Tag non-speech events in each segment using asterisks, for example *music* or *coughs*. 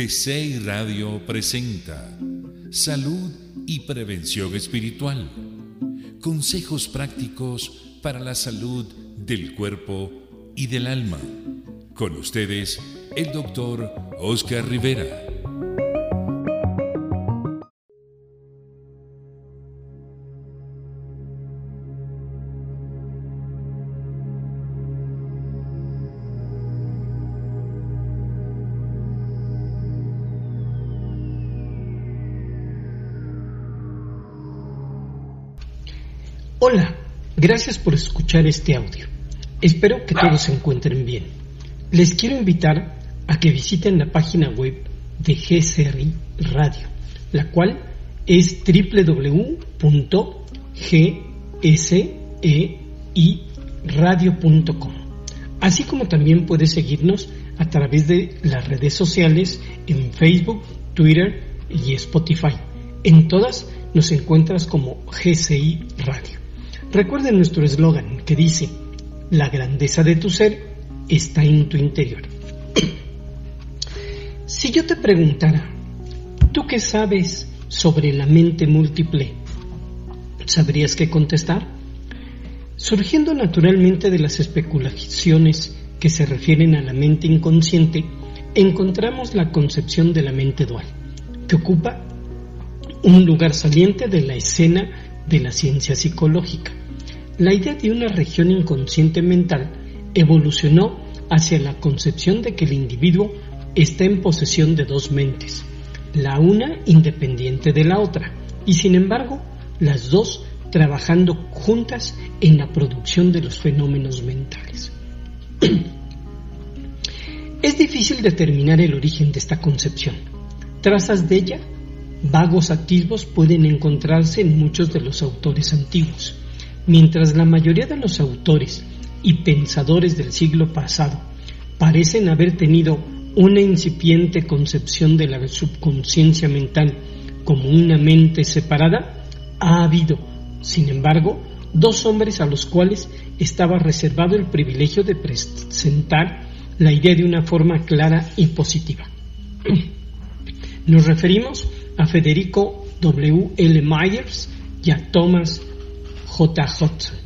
GCI Radio presenta Salud y Prevención Espiritual. Consejos prácticos para la salud del cuerpo y del alma. Con ustedes, el doctor Oscar Rivera. Gracias por escuchar este audio. Espero que todos se encuentren bien. Les quiero invitar a que visiten la página web de GCRI Radio, la cual es www.gseiradio.com. Así como también puedes seguirnos a través de las redes sociales en Facebook, Twitter y Spotify. En todas nos encuentras como GCI Radio. Recuerden nuestro eslogan que dice, la grandeza de tu ser está en tu interior. *clears throat* si yo te preguntara, ¿tú qué sabes sobre la mente múltiple? ¿Sabrías qué contestar? Surgiendo naturalmente de las especulaciones que se refieren a la mente inconsciente, encontramos la concepción de la mente dual, que ocupa un lugar saliente de la escena de la ciencia psicológica. La idea de una región inconsciente mental evolucionó hacia la concepción de que el individuo está en posesión de dos mentes, la una independiente de la otra, y sin embargo las dos trabajando juntas en la producción de los fenómenos mentales. *clears throat* es difícil determinar el origen de esta concepción. Trazas de ella, vagos atisbos pueden encontrarse en muchos de los autores antiguos. Mientras la mayoría de los autores y pensadores del siglo pasado parecen haber tenido una incipiente concepción de la subconsciencia mental como una mente separada, ha habido, sin embargo, dos hombres a los cuales estaba reservado el privilegio de presentar la idea de una forma clara y positiva. Nos referimos a Federico W. L. Myers y a Thomas J. Hudson.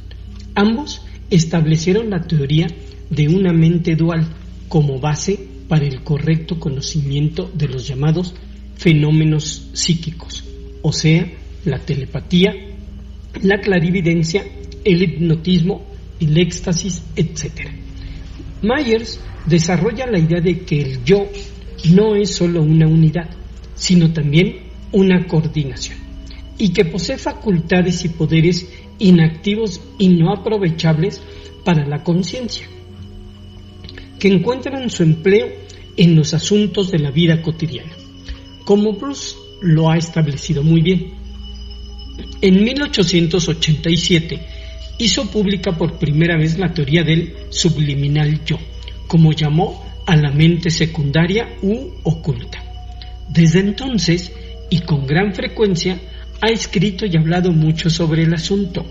Ambos establecieron la teoría de una mente dual como base para el correcto conocimiento de los llamados fenómenos psíquicos, o sea, la telepatía, la clarividencia, el hipnotismo, el éxtasis, etc. Myers desarrolla la idea de que el yo no es solo una unidad, sino también una coordinación, y que posee facultades y poderes inactivos y no aprovechables para la conciencia, que encuentran su empleo en los asuntos de la vida cotidiana, como Bruce lo ha establecido muy bien. En 1887 hizo pública por primera vez la teoría del subliminal yo, como llamó a la mente secundaria u oculta. Desde entonces, y con gran frecuencia, ha escrito y hablado mucho sobre el asunto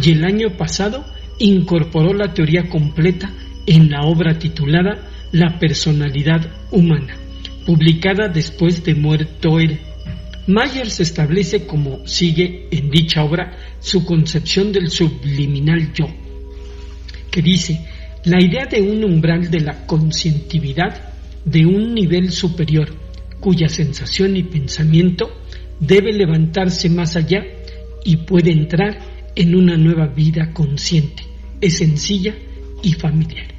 y el año pasado incorporó la teoría completa en la obra titulada La personalidad humana, publicada después de muerto él. Myers establece como sigue en dicha obra su concepción del subliminal yo, que dice, la idea de un umbral de la conscientividad de un nivel superior, cuya sensación y pensamiento debe levantarse más allá y puede entrar en una nueva vida consciente, es sencilla y familiar.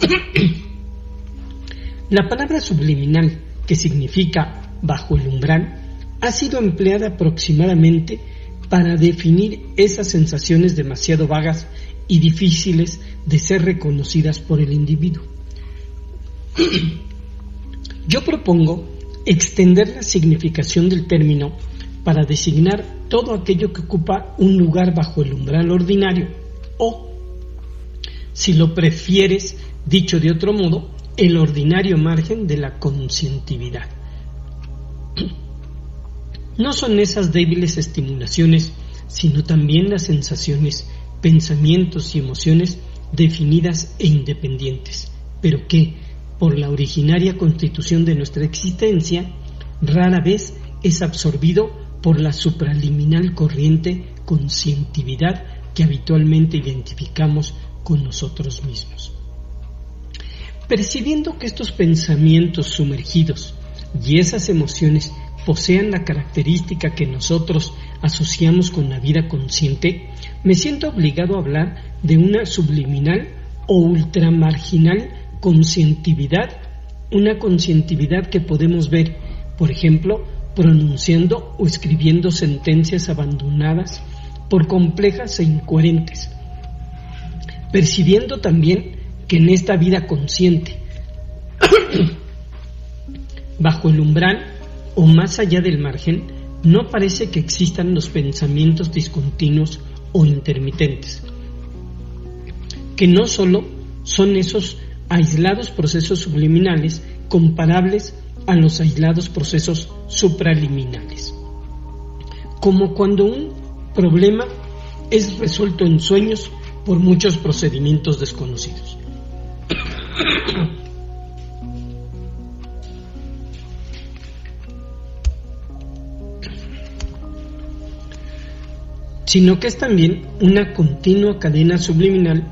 *clears throat* La palabra subliminal, que significa bajo el umbral, ha sido empleada aproximadamente para definir esas sensaciones demasiado vagas y difíciles de ser reconocidas por el individuo. *clears throat* Yo propongo extender la significación del término para designar todo aquello que ocupa un lugar bajo el umbral ordinario o, si lo prefieres, dicho de otro modo, el ordinario margen de la conscientividad. No son esas débiles estimulaciones, sino también las sensaciones, pensamientos y emociones definidas e independientes, pero que, por la originaria constitución de nuestra existencia, rara vez es absorbido por la supraliminal corriente conscientividad que habitualmente identificamos con nosotros mismos. Percibiendo que estos pensamientos sumergidos y esas emociones posean la característica que nosotros asociamos con la vida consciente, me siento obligado a hablar de una subliminal o ultramarginal conscientividad, una conscientividad que podemos ver, por ejemplo, pronunciando o escribiendo sentencias abandonadas por complejas e incoherentes, percibiendo también que en esta vida consciente, *coughs* bajo el umbral o más allá del margen, no parece que existan los pensamientos discontinuos o intermitentes, que no solo son esos aislados procesos subliminales comparables a los aislados procesos supraliminales, como cuando un problema es resuelto en sueños por muchos procedimientos desconocidos. sino que es también una continua cadena subliminal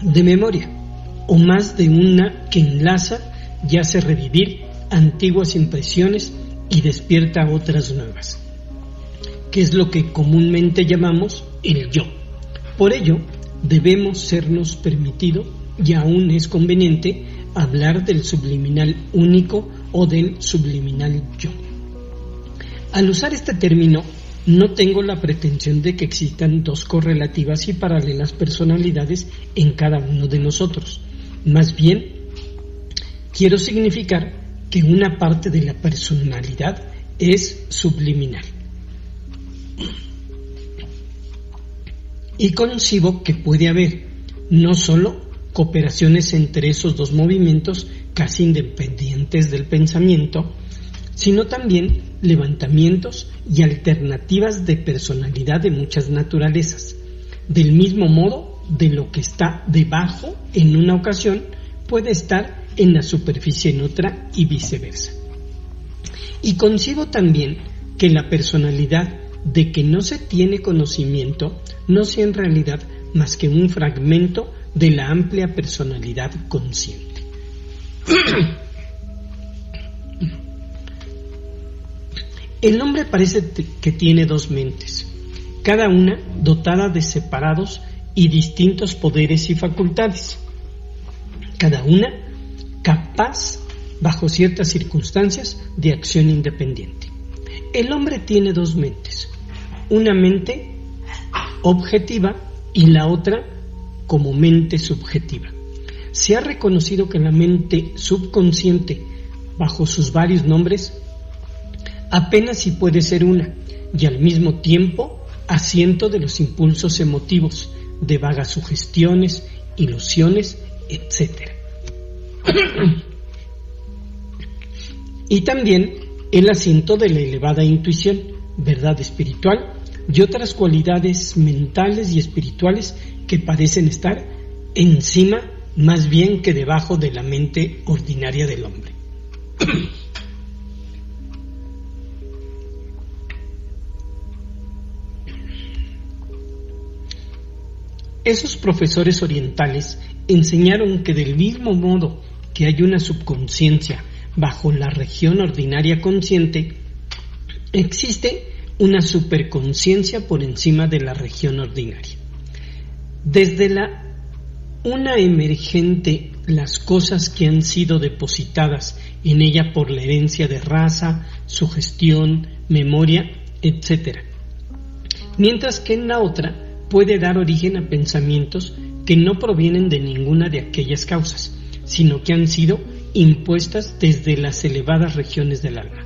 de memoria, o más de una que enlaza y hace revivir antiguas impresiones y despierta otras nuevas, que es lo que comúnmente llamamos el yo. Por ello, debemos sernos permitido y aún es conveniente hablar del subliminal único o del subliminal yo. Al usar este término, no tengo la pretensión de que existan dos correlativas y paralelas personalidades en cada uno de nosotros. Más bien, quiero significar que una parte de la personalidad es subliminal. Y concibo que puede haber no solo cooperaciones entre esos dos movimientos casi independientes del pensamiento, sino también levantamientos y alternativas de personalidad de muchas naturalezas. Del mismo modo, de lo que está debajo en una ocasión puede estar en la superficie en otra y viceversa. Y concibo también que la personalidad de que no se tiene conocimiento no sea en realidad más que un fragmento de la amplia personalidad consciente. *clears throat* El hombre parece que tiene dos mentes, cada una dotada de separados y distintos poderes y facultades, cada una capaz, bajo ciertas circunstancias, de acción independiente. El hombre tiene dos mentes, una mente objetiva y la otra como mente subjetiva. Se ha reconocido que la mente subconsciente, bajo sus varios nombres, apenas si puede ser una, y al mismo tiempo asiento de los impulsos emotivos, de vagas sugestiones, ilusiones, etc. y también el asiento de la elevada intuición, verdad espiritual y otras cualidades mentales y espirituales que parecen estar encima más bien que debajo de la mente ordinaria del hombre. Esos profesores orientales enseñaron que del mismo modo que hay una subconsciencia bajo la región ordinaria consciente, existe una superconciencia por encima de la región ordinaria. Desde la una emergente las cosas que han sido depositadas en ella por la herencia de raza, sugestión, memoria, etc. Mientras que en la otra puede dar origen a pensamientos que no provienen de ninguna de aquellas causas, sino que han sido impuestas desde las elevadas regiones del alma.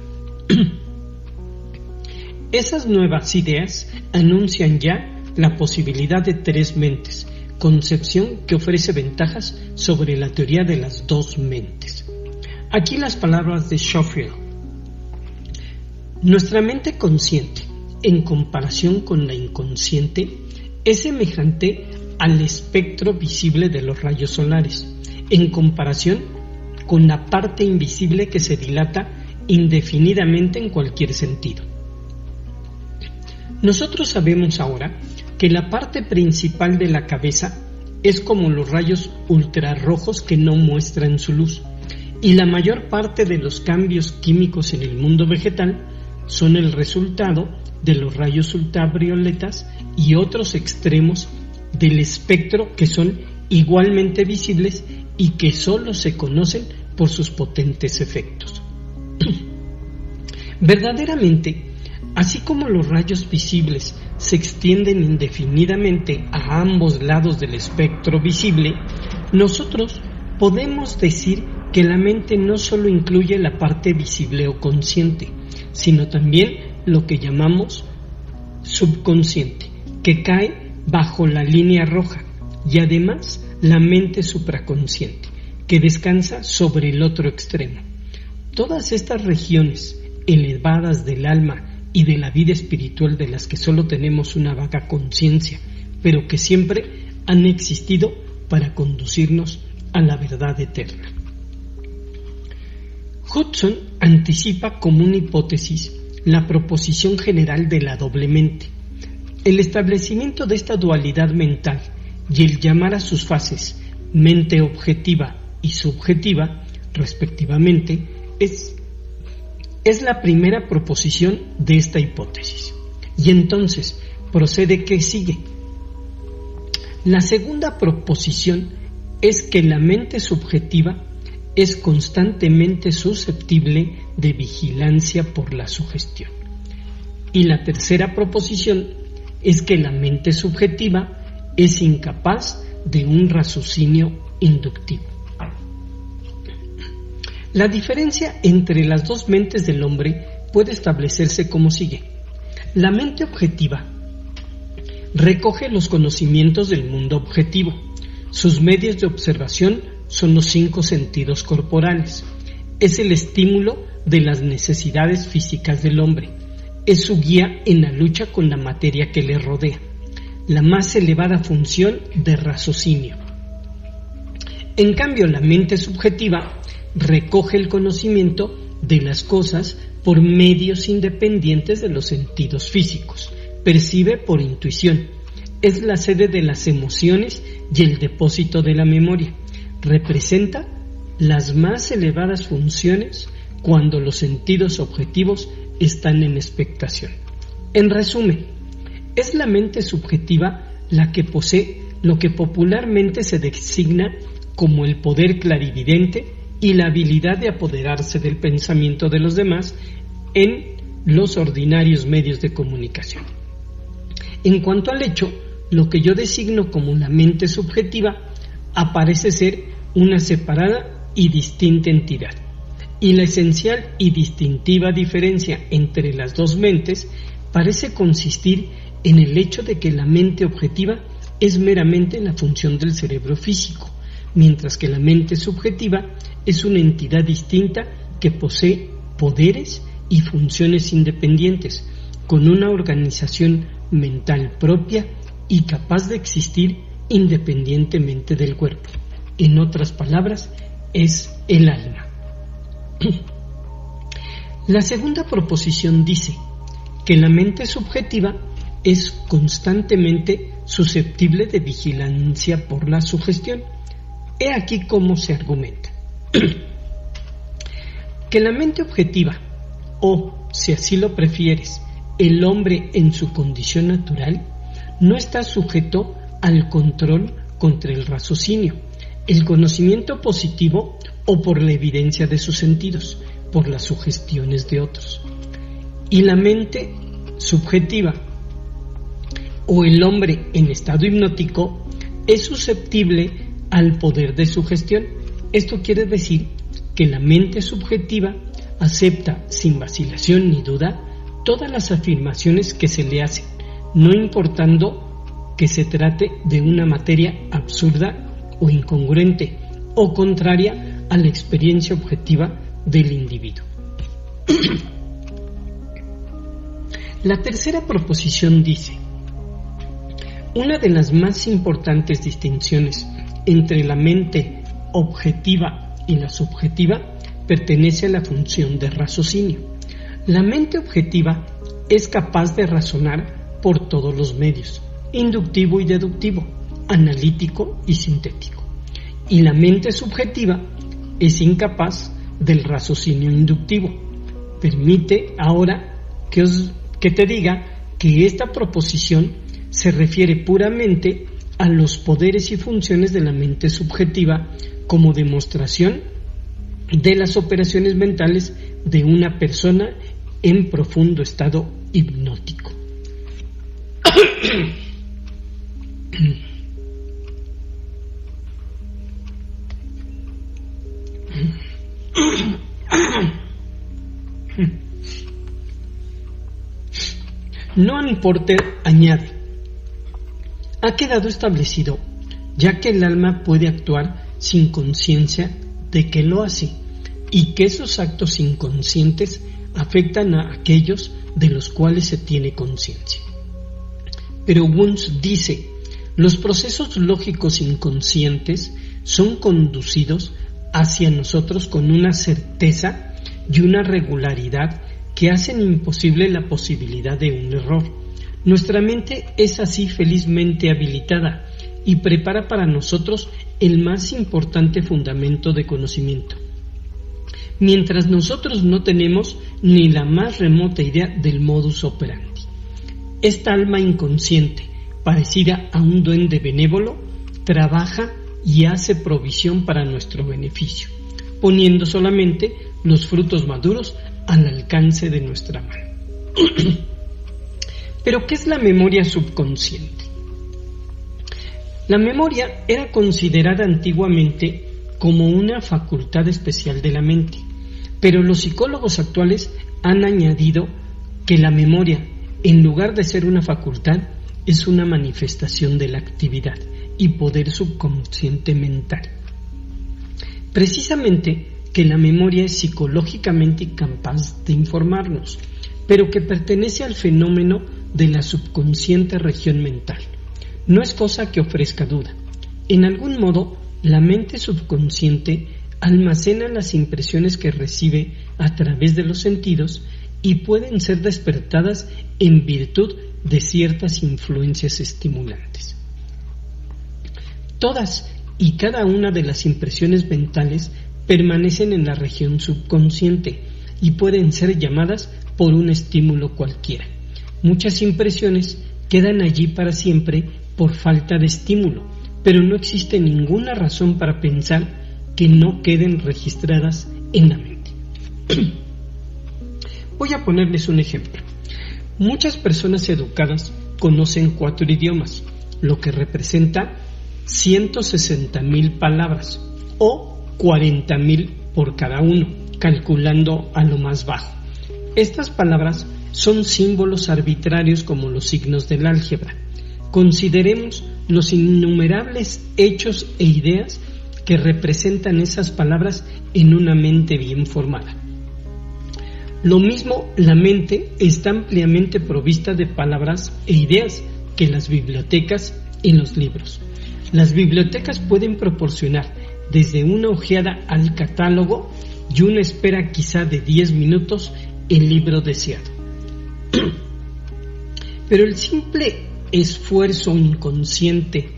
*clears throat* Esas nuevas ideas anuncian ya la posibilidad de tres mentes, concepción que ofrece ventajas sobre la teoría de las dos mentes. Aquí las palabras de Schofield. Nuestra mente consciente, en comparación con la inconsciente, es semejante al espectro visible de los rayos solares, en comparación con la parte invisible que se dilata indefinidamente en cualquier sentido. Nosotros sabemos ahora que la parte principal de la cabeza es como los rayos ultrarrojos que no muestran su luz, y la mayor parte de los cambios químicos en el mundo vegetal son el resultado de los rayos ultravioletas y otros extremos del espectro que son igualmente visibles y que solo se conocen por sus potentes efectos. *clears throat* Verdaderamente, así como los rayos visibles se extienden indefinidamente a ambos lados del espectro visible, nosotros podemos decir que la mente no solo incluye la parte visible o consciente, sino también lo que llamamos subconsciente, que cae bajo la línea roja, y además la mente supraconsciente, que descansa sobre el otro extremo. Todas estas regiones elevadas del alma y de la vida espiritual de las que solo tenemos una vaga conciencia, pero que siempre han existido para conducirnos a la verdad eterna. Hudson anticipa como una hipótesis la proposición general de la doble mente. El establecimiento de esta dualidad mental y el llamar a sus fases mente objetiva y subjetiva, respectivamente, es, es la primera proposición de esta hipótesis. Y entonces procede que sigue. La segunda proposición es que la mente subjetiva es constantemente susceptible de vigilancia por la sugestión. Y la tercera proposición es que la mente subjetiva es incapaz de un raciocinio inductivo. La diferencia entre las dos mentes del hombre puede establecerse como sigue. La mente objetiva recoge los conocimientos del mundo objetivo. Sus medios de observación son los cinco sentidos corporales. Es el estímulo de las necesidades físicas del hombre. Es su guía en la lucha con la materia que le rodea. La más elevada función de raciocinio. En cambio, la mente subjetiva recoge el conocimiento de las cosas por medios independientes de los sentidos físicos. Percibe por intuición. Es la sede de las emociones y el depósito de la memoria representa las más elevadas funciones cuando los sentidos objetivos están en expectación. En resumen, es la mente subjetiva la que posee lo que popularmente se designa como el poder clarividente y la habilidad de apoderarse del pensamiento de los demás en los ordinarios medios de comunicación. En cuanto al hecho, lo que yo designo como la mente subjetiva aparece ser una separada y distinta entidad. Y la esencial y distintiva diferencia entre las dos mentes parece consistir en el hecho de que la mente objetiva es meramente la función del cerebro físico, mientras que la mente subjetiva es una entidad distinta que posee poderes y funciones independientes, con una organización mental propia y capaz de existir independientemente del cuerpo en otras palabras, es el alma. *clears throat* La segunda proposición dice que la mente subjetiva es constantemente susceptible de vigilancia por la sugestión. He aquí cómo se argumenta. *clears throat* que la mente objetiva, o, si así lo prefieres, el hombre en su condición natural, no está sujeto al control contra el raciocinio, el conocimiento positivo o por la evidencia de sus sentidos, por las sugestiones de otros. Y la mente subjetiva o el hombre en estado hipnótico es susceptible al poder de sugestión. Esto quiere decir que la mente subjetiva acepta sin vacilación ni duda todas las afirmaciones que se le hacen, no importando que se trate de una materia absurda o incongruente o contraria a la experiencia objetiva del individuo. *clears throat* la tercera proposición dice, una de las más importantes distinciones entre la mente objetiva y la subjetiva pertenece a la función de raciocinio. La mente objetiva es capaz de razonar por todos los medios, inductivo y deductivo, analítico y sintético. Y la mente subjetiva es incapaz del raciocinio inductivo. Permite ahora que, que te diga que esta proposición se refiere puramente a los poderes y funciones de la mente subjetiva como demostración de las operaciones mentales de una persona en profundo estado hipnótico. *coughs* No Porter añade, ha quedado establecido, ya que el alma puede actuar sin conciencia de que lo hace y que esos actos inconscientes afectan a aquellos de los cuales se tiene conciencia. Pero Wundt dice, los procesos lógicos inconscientes son conducidos hacia nosotros con una certeza y una regularidad que hacen imposible la posibilidad de un error. Nuestra mente es así felizmente habilitada y prepara para nosotros el más importante fundamento de conocimiento. Mientras nosotros no tenemos ni la más remota idea del modus operandi. Esta alma inconsciente, parecida a un duende benévolo, trabaja y hace provisión para nuestro beneficio, poniendo solamente los frutos maduros al alcance de nuestra mano. *clears throat* Pero, ¿qué es la memoria subconsciente? La memoria era considerada antiguamente como una facultad especial de la mente, pero los psicólogos actuales han añadido que la memoria, en lugar de ser una facultad, es una manifestación de la actividad y poder subconsciente mental. Precisamente que la memoria es psicológicamente capaz de informarnos, pero que pertenece al fenómeno de la subconsciente región mental. No es cosa que ofrezca duda. En algún modo, la mente subconsciente almacena las impresiones que recibe a través de los sentidos y pueden ser despertadas en virtud de ciertas influencias estimulantes. Todas y cada una de las impresiones mentales permanecen en la región subconsciente y pueden ser llamadas por un estímulo cualquiera. Muchas impresiones quedan allí para siempre por falta de estímulo, pero no existe ninguna razón para pensar que no queden registradas en la mente. *clears throat* Voy a ponerles un ejemplo. Muchas personas educadas conocen cuatro idiomas, lo que representa 160 mil palabras o 40 mil por cada uno, calculando a lo más bajo. Estas palabras son símbolos arbitrarios como los signos del álgebra. Consideremos los innumerables hechos e ideas que representan esas palabras en una mente bien formada. Lo mismo, la mente está ampliamente provista de palabras e ideas que las bibliotecas y los libros. Las bibliotecas pueden proporcionar desde una ojeada al catálogo y una espera quizá de 10 minutos el libro deseado. *clears throat* Pero el simple esfuerzo inconsciente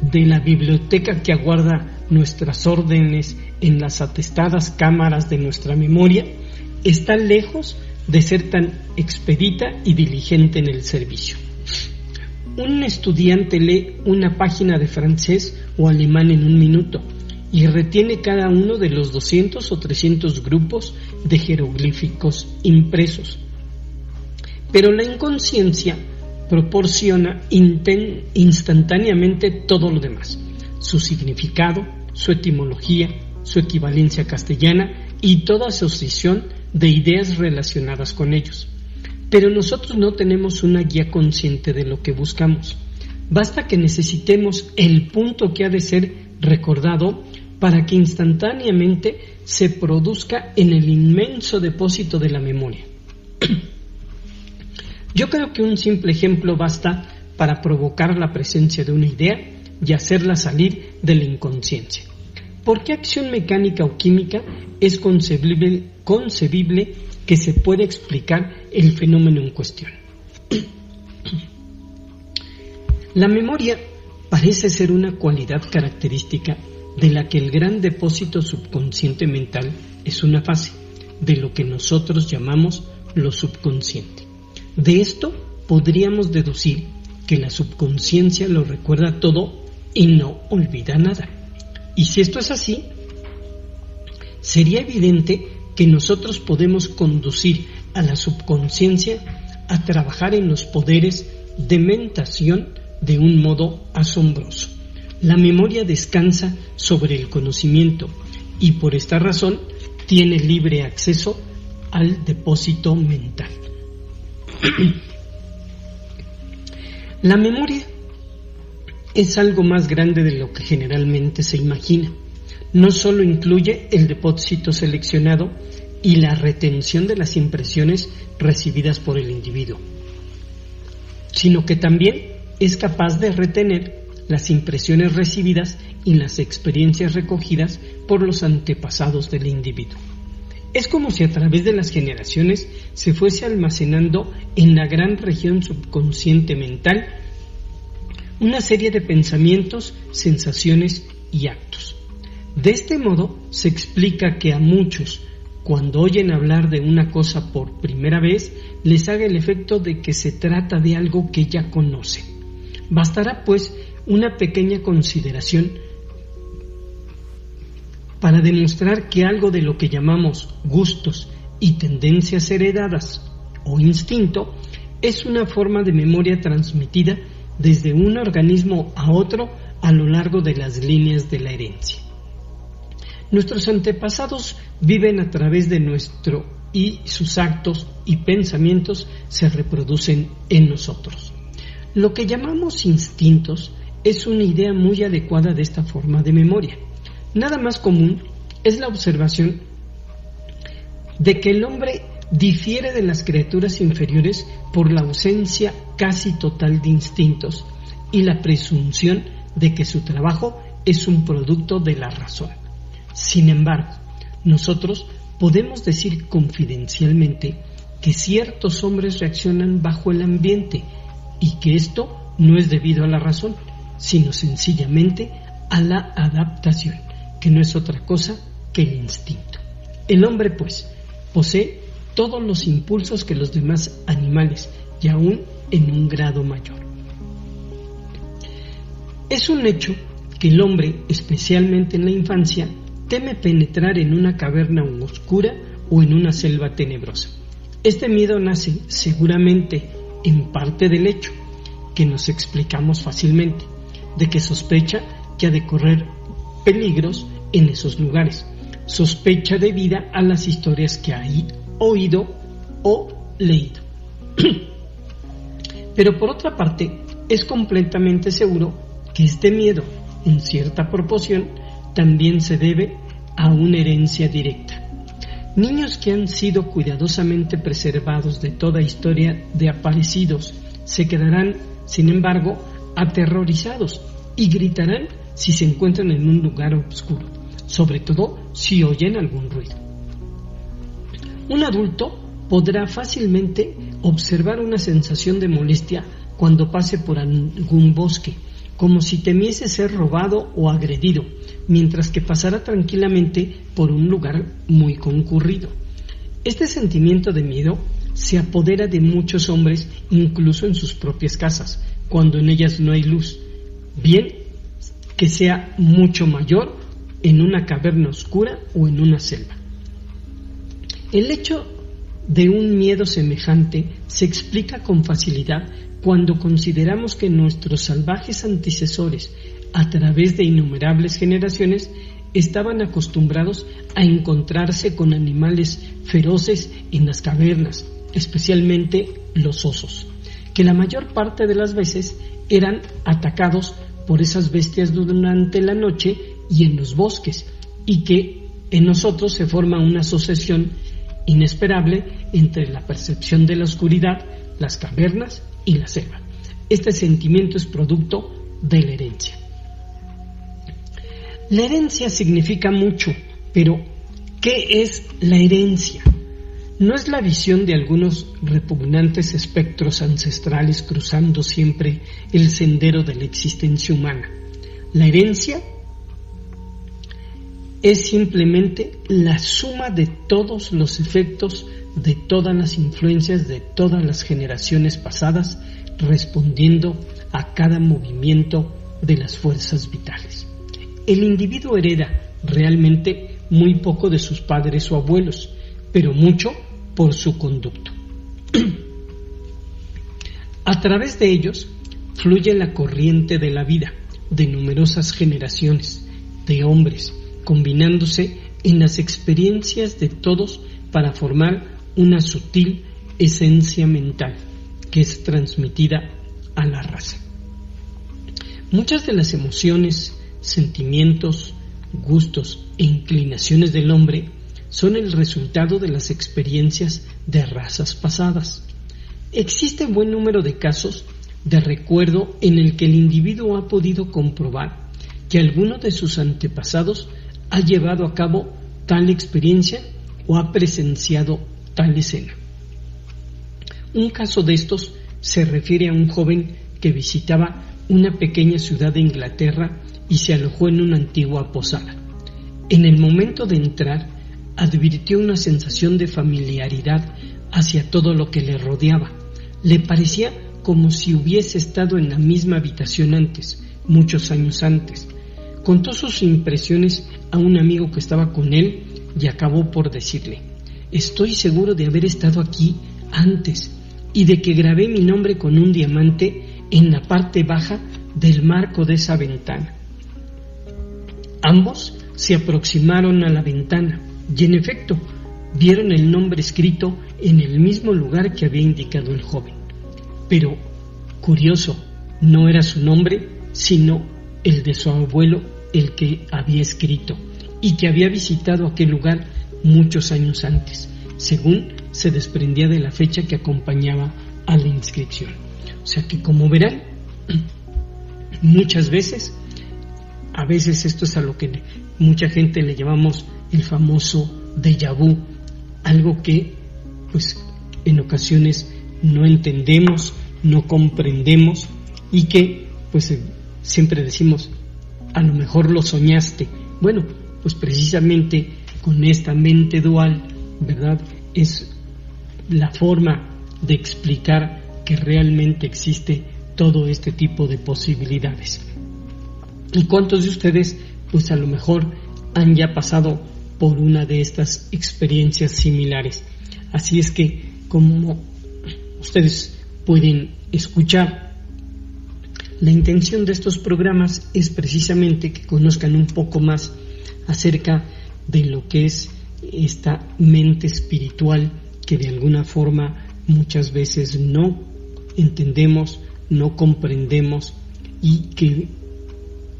de la biblioteca que aguarda nuestras órdenes en las atestadas cámaras de nuestra memoria está lejos de ser tan expedita y diligente en el servicio un estudiante lee una página de francés o alemán en un minuto y retiene cada uno de los 200 o 300 grupos de jeroglíficos impresos. Pero la inconsciencia proporciona instantáneamente todo lo demás, su significado, su etimología, su equivalencia castellana y toda asociación de ideas relacionadas con ellos. Pero nosotros no tenemos una guía consciente de lo que buscamos. Basta que necesitemos el punto que ha de ser recordado para que instantáneamente se produzca en el inmenso depósito de la memoria. *clears throat* Yo creo que un simple ejemplo basta para provocar la presencia de una idea y hacerla salir de la inconsciencia. ¿Por qué acción mecánica o química es concebible, concebible que se pueda explicar el fenómeno en cuestión? La memoria parece ser una cualidad característica de la que el gran depósito subconsciente mental es una fase de lo que nosotros llamamos lo subconsciente. De esto podríamos deducir que la subconsciencia lo recuerda todo y no olvida nada. Y si esto es así, sería evidente que nosotros podemos conducir a la subconsciencia a trabajar en los poderes de mentación de un modo asombroso. La memoria descansa sobre el conocimiento y por esta razón tiene libre acceso al depósito mental. *clears throat* La memoria es algo más grande de lo que generalmente se imagina. No solo incluye el depósito seleccionado y la retención de las impresiones recibidas por el individuo, sino que también es capaz de retener las impresiones recibidas y las experiencias recogidas por los antepasados del individuo. Es como si a través de las generaciones se fuese almacenando en la gran región subconsciente mental una serie de pensamientos, sensaciones y actos. De este modo se explica que a muchos, cuando oyen hablar de una cosa por primera vez, les haga el efecto de que se trata de algo que ya conocen. Bastará pues una pequeña consideración para demostrar que algo de lo que llamamos gustos y tendencias heredadas o instinto es una forma de memoria transmitida desde un organismo a otro a lo largo de las líneas de la herencia. Nuestros antepasados viven a través de nuestro y sus actos y pensamientos se reproducen en nosotros. Lo que llamamos instintos es una idea muy adecuada de esta forma de memoria. Nada más común es la observación de que el hombre difiere de las criaturas inferiores por la ausencia casi total de instintos y la presunción de que su trabajo es un producto de la razón. Sin embargo, nosotros podemos decir confidencialmente que ciertos hombres reaccionan bajo el ambiente y que esto no es debido a la razón, sino sencillamente a la adaptación, que no es otra cosa que el instinto. El hombre, pues, posee todos los impulsos que los demás animales y aún en un grado mayor. Es un hecho que el hombre, especialmente en la infancia, teme penetrar en una caverna oscura o en una selva tenebrosa. Este miedo nace seguramente en parte del hecho que nos explicamos fácilmente, de que sospecha que ha de correr peligros en esos lugares, sospecha debida a las historias que ha oído o leído. *clears throat* Pero por otra parte, es completamente seguro que este miedo, en cierta proporción, también se debe a una herencia directa. Niños que han sido cuidadosamente preservados de toda historia de aparecidos se quedarán, sin embargo, aterrorizados y gritarán si se encuentran en un lugar oscuro, sobre todo si oyen algún ruido. Un adulto podrá fácilmente observar una sensación de molestia cuando pase por algún bosque, como si temiese ser robado o agredido, mientras que pasará tranquilamente por un lugar muy concurrido. Este sentimiento de miedo se apodera de muchos hombres incluso en sus propias casas, cuando en ellas no hay luz, bien que sea mucho mayor en una caverna oscura o en una selva. El hecho de un miedo semejante se explica con facilidad cuando consideramos que nuestros salvajes antecesores, a través de innumerables generaciones, estaban acostumbrados a encontrarse con animales feroces en las cavernas, especialmente los osos, que la mayor parte de las veces eran atacados por esas bestias durante la noche y en los bosques, y que en nosotros se forma una asociación inesperable entre la percepción de la oscuridad, las cavernas y la selva. Este sentimiento es producto de la herencia. La herencia significa mucho, pero ¿qué es la herencia? ¿No es la visión de algunos repugnantes espectros ancestrales cruzando siempre el sendero de la existencia humana? La herencia es simplemente la suma de todos los efectos de todas las influencias de todas las generaciones pasadas, respondiendo a cada movimiento de las fuerzas vitales. El individuo hereda realmente muy poco de sus padres o abuelos, pero mucho por su conducto. *clears throat* A través de ellos fluye la corriente de la vida de numerosas generaciones de hombres, combinándose en las experiencias de todos para formar una sutil esencia mental que es transmitida a la raza. Muchas de las emociones, sentimientos, gustos e inclinaciones del hombre son el resultado de las experiencias de razas pasadas. Existe buen número de casos de recuerdo en el que el individuo ha podido comprobar que alguno de sus antepasados ha llevado a cabo tal experiencia o ha presenciado tal escena. Un caso de estos se refiere a un joven que visitaba una pequeña ciudad de Inglaterra y se alojó en una antigua posada. En el momento de entrar, advirtió una sensación de familiaridad hacia todo lo que le rodeaba. Le parecía como si hubiese estado en la misma habitación antes, muchos años antes. Contó sus impresiones a un amigo que estaba con él y acabó por decirle, Estoy seguro de haber estado aquí antes y de que grabé mi nombre con un diamante en la parte baja del marco de esa ventana. Ambos se aproximaron a la ventana y en efecto vieron el nombre escrito en el mismo lugar que había indicado el joven. Pero, curioso, no era su nombre, sino el de su abuelo el que había escrito y que había visitado aquel lugar muchos años antes, según se desprendía de la fecha que acompañaba a la inscripción. O sea que como verán, *clears throat* muchas veces, a veces esto es a lo que mucha gente le llamamos el famoso déjà vu, algo que pues en ocasiones no entendemos, no comprendemos y que pues siempre decimos, a lo mejor lo soñaste. Bueno, pues precisamente con esta mente dual, ¿verdad? Es la forma de explicar que realmente existe todo este tipo de posibilidades. ¿Y cuántos de ustedes, pues a lo mejor, han ya pasado por una de estas experiencias similares? Así es que, como ustedes pueden escuchar, la intención de estos programas es precisamente que conozcan un poco más acerca de lo que es esta mente espiritual que de alguna forma muchas veces no entendemos, no comprendemos y que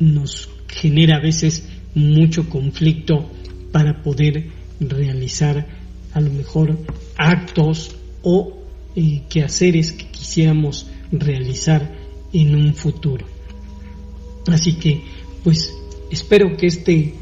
nos genera a veces mucho conflicto para poder realizar a lo mejor actos o eh, quehaceres que quisiéramos realizar en un futuro. Así que, pues, espero que este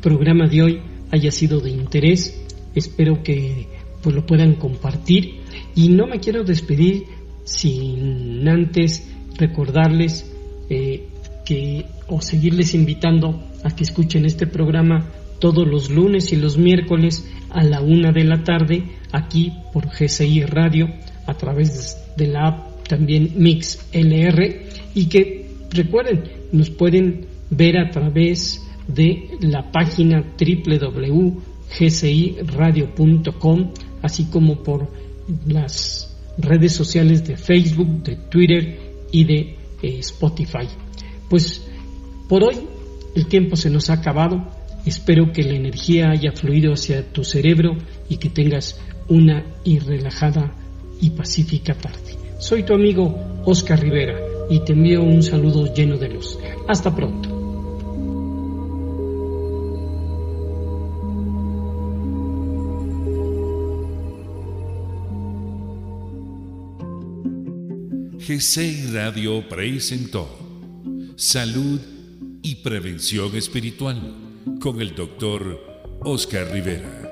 programa de hoy haya sido de interés. Espero que pues, lo puedan compartir. Y no me quiero despedir sin antes recordarles eh, que o seguirles invitando a que escuchen este programa todos los lunes y los miércoles a la una de la tarde aquí por GCI Radio a través de la app también Mix LR y que recuerden nos pueden ver a través de la página www.gciradio.com, así como por las redes sociales de Facebook, de Twitter y de eh, Spotify. Pues por hoy el tiempo se nos ha acabado. Espero que la energía haya fluido hacia tu cerebro y que tengas una irrelajada y pacífica tarde. Soy tu amigo Oscar Rivera y te envío un saludo lleno de luz. Hasta pronto. GCI Radio presentó Salud y prevención espiritual con el doctor Oscar Rivera.